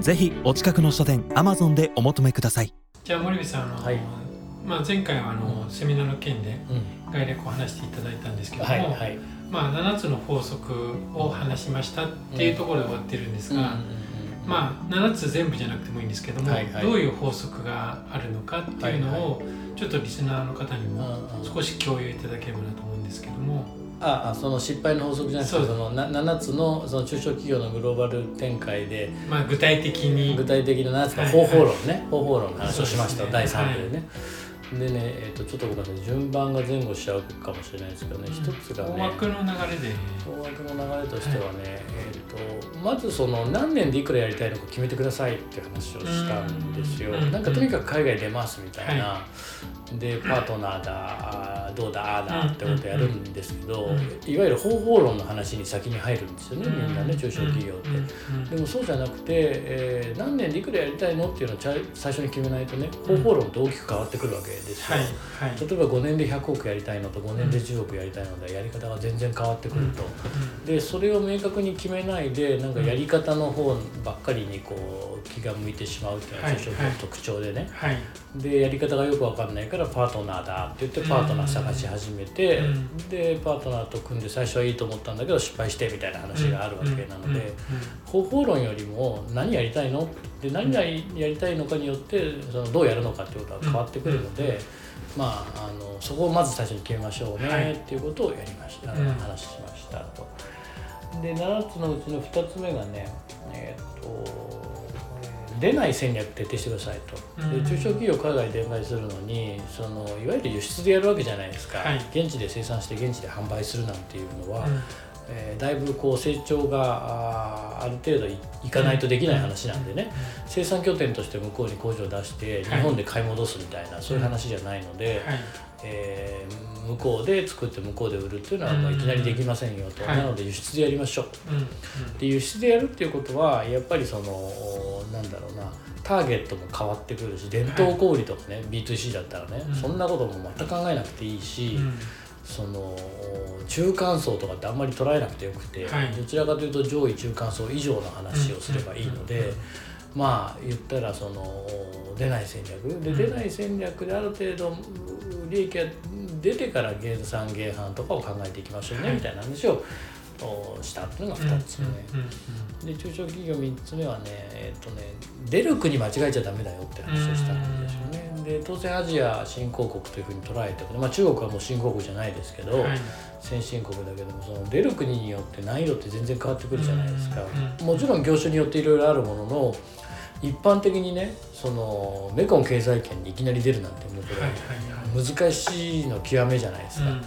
ぜひお近くの書店アマゾンでお求めください。じゃあ森部さんあの、はい。まあ、前回はあの、セミナーの件でうん。概略を話していただいたんですけども、はいはい。まあ、7つの法則を話しましたっていうところで終わってるんですが、まあ、7つ全部じゃなくてもいいんですけども、はいはい。どういう法則があるのかっていうのを、ちょっとリスナーの方にもうんうん。少し共有いただければなと思うんですけども、ああその失敗の法則じゃなくてそのな7つのその中小企業のグローバル展開でまあ、具体的に。具体的な7つのはい方法論ね、方法論の話をしました、ね。第3部でね、でね、えー、とちょっとごめんなさい順番が前後しちゃうかもしれないですけどね、一つがね大枠の流れで。大枠の流れとしてはね、えー、とまずその何年でいくらやりたいのか決めてくださいって話をしたんですよ。うん。なんかとにかく海外出ますみたいな、はでパートナーだどうだああだってことやるんですけど、うん。いわゆる方法論の話に先に入るんですよね、みんなね中小企業って。うん。うん。でもそうじゃなくて、えー何年でいくらやりたいのっていうのをちゃ最初に決めないとね方法論って大きく変わってくるわけですよ。はいはい。例えば5年で100億やりたいのと5年で10億やりたいのでやり方が全然変わってくると、でそれを明確に決めないでなんかやり方の方ばっかりにこう気が向いてしまうっていうのははい中小企業の特徴でね、はい。でやり方がよく分かんないからパートナーだって言ってパートナー探し始めて、うん。でパートナーと組んで最初はいいと思ったんだけど失敗してみたいな話があるわけなので。方法論よりも何やりたいの？で何がやりたいのかによってそのどうやるのかってことが変わってくるので、まあ、あのそこをまず最初に決めましょうね、はい。っていうことをやりました、うん。話しましたと。で7つのうちの2つ目がねえーっと出ない戦略徹底してくださいと。うん。で中小企業海外展開するのにそのいわゆる輸出でやるわけじゃないですか、はい。現地で生産して現地で販売するなんていうのは、うんえーだいぶこう成長がある程度いいかないとできない話なんでね、生産拠点として向こうに工場を出して日はい。本で買い戻すみたいな、そういう話じゃないので、はい。えー向こうで作って向こうで売るっていうのはもういきなりできませんよと、はい。なので輸出でやりましょう。うんで輸出でやるっていうことはやっぱりそのなんだろうなターゲットも変わってくるし伝統小売とかね、B2C だったらね、うん。そんなことも全く考えなくていいし、うんその中間層とかってあんまり捉えなくてよくて、はい。どちらかというと上位中間層以上の話をすればいいので、まあ言ったらその出ない戦略。でうん。出ない戦略である程度利益が出てから減産減販とかを考えていきましょうね、はいみたいな話をおしたっていうのが2つ目。で中小企業3つ目はねえっ、とね出る国間違えちゃダメだよって話をしたんですよね。で当然アジア新興国というふうに捉えても、まあ、中国はもう新興国じゃないですけど、うんはい。先進国だけどもその出る国によって難易度って全然変わってくるじゃないですか、うんもちろん業種によっていろいろあるものの一般的にねそのメコン経済圏にいきなり出るなんてもうこれ難しいの極めじゃないですか、うん。え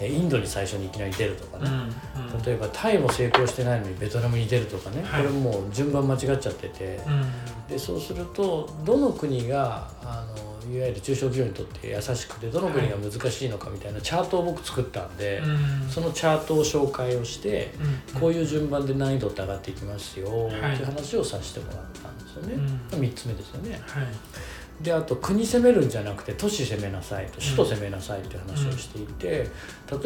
インドに最初にいきなり出るとかね、うんうん。例えばタイも成功してないのにベトナムに出るとかね、はい。これもう順番間違っちゃってて、うん。でそうするとどの国があのいわゆる中小企業にとって優しくてどの国が難しいのかみたいなチャートを僕作ったんで、うん。そのチャートを紹介をして、うんこういう順番で難易度って上がっていきますよ、はいっていう話をさせてもらったんですよね。うん。3つ目ですよね。はいであと国攻めるんじゃなくて都市攻めなさいと首都攻めなさいっていう話をしていて、例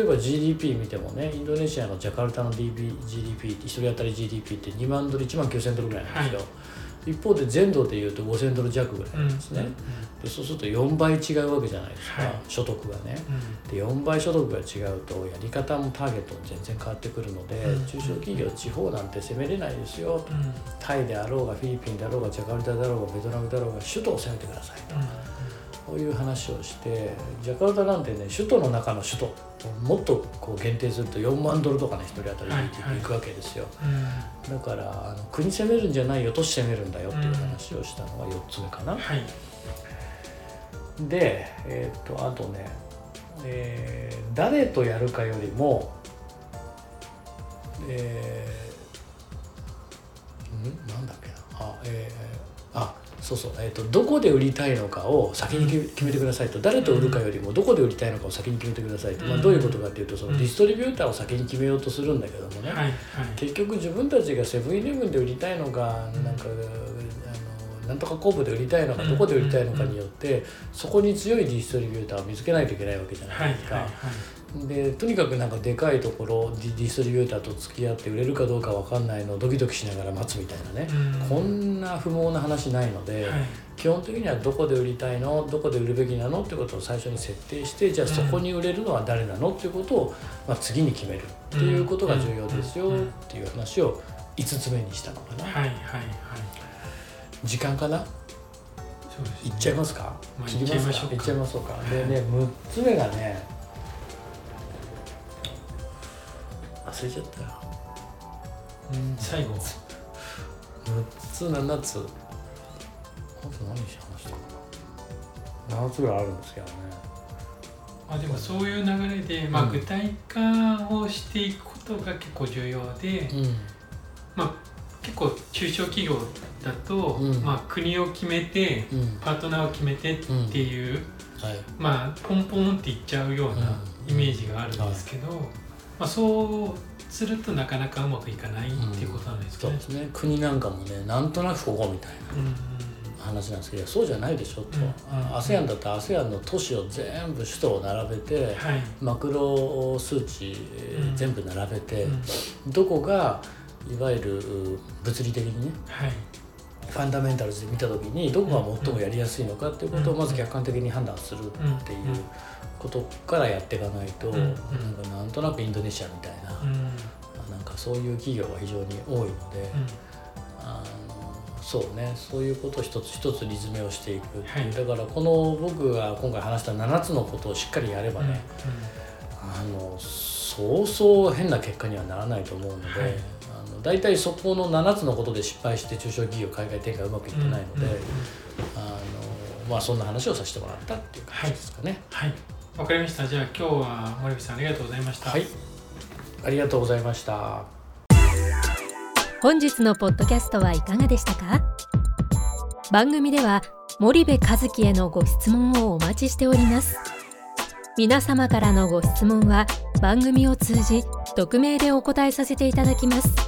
えば GDP 見てもねインドネシアのジャカルタの DB GDP って1人当たり GDP って2万ドル1万9000ドルぐらいなんですよ、は一方で全土でいうと5000ドル弱ぐらいなんですね、でそうすると4倍違うわけじゃないですか、はい。所得がね。うん。で4倍所得が違うとやり方もターゲットも全然変わってくるので、うん。中小企業地方なんて攻めれないですよと。うん。タイであろうがフィリピンであろうがジャカルタだろうがベトナムだろうが首都を攻めてくださいと、こういう話をしてジャカルタなんてね首都の中の首都もっとこう限定すると4万ドルとかね1人当たりはい GDP いくわけですよ、うんだからあの国攻めるんじゃないよ都市攻めるんだよっていう話をしたのが4つ目かな、はい。で、えーっとあとね、えー誰とやるかよりも、えそうそう、えーと、どこで売りたいのかを先に決めてくださいと。誰と売るかよりもどこで売りたいのかを先に決めてくださいと、まあ、どういうことかっていうとそのディストリビューターを先に決めようとするんだけどもね、結局自分たちがセブンイレブンで売りたいのかなんかあのなんとか工部で売りたいのかどこで売りたいのかによってそこに強いディストリビューターを見つけないといけないわけじゃないですか。でとにかくなんかでかいところディストリビューターと付き合って売れるかどうか分かんないのをドキドキしながら待つみたいなね、うん、こんな不毛な話ないので、はい、基本的にはどこで売りたいの？どこで売るべきなの？ってことを最初に設定してじゃあそこに売れるのは誰なの？っていうことを、まあ、次に決めるっていうことが重要ですよっていう話を5つ目にしたのかな。はいはいはい、時間かな？そうです、ね、いっちゃいますか、まあ、切りますか。いっちゃいましょうか。でね6つ目がね忘れちゃったよ。うん最後。6つ7つ。あと何し話したかな。7つぐらいあるんですけどね。まあでもそういう流れで、まあ、具体化をしていくことが結構重要で、うん、まあ結構中小企業だと、うん、まあ、国を決めて、うん、パートナーを決めてっていう、はい、まあポンポンっていっちゃうようなイメージがあるんですけど、はい。まあ、そうするとなかなかうまくいかないっていうことなんですかね、うん、そうですね。国なんかもねなんとなくここみたいな話なんですけど、そうじゃないでしょと、ASEAN、だったら ASEAN の都市を全部首都を並べて、はい、マクロ数値全部並べて、どこがいわゆる物理的にね、はいファンダメンタルズで見た時にどこが最もやりやすいのかっていうことをまず客観的に判断するっていうことからやっていかないと、なんかなんとなくインドネシアみたいな、なんかそういう企業が非常に多いので、あのそうねそういうことを一つ一つ理詰めをしていくっていう、だからこの僕が今回話した7つのことをしっかりやればね、あのそうそう変な結果にはならないと思うので。大体そこの7つのことで失敗して中小企業海外展開うまくいってないので、あのまあそんな話をさせてもらったっていう感じですかね。はい。わ、かりました。じゃあ今日は森口さんありがとうございました。はい。ありがとうございました。本日のポッドキャストはいかがでしたか？番組では森部和樹へのご質問をお待ちしております。皆様からのご質問は番組を通じ匿名でお答えさせていただきます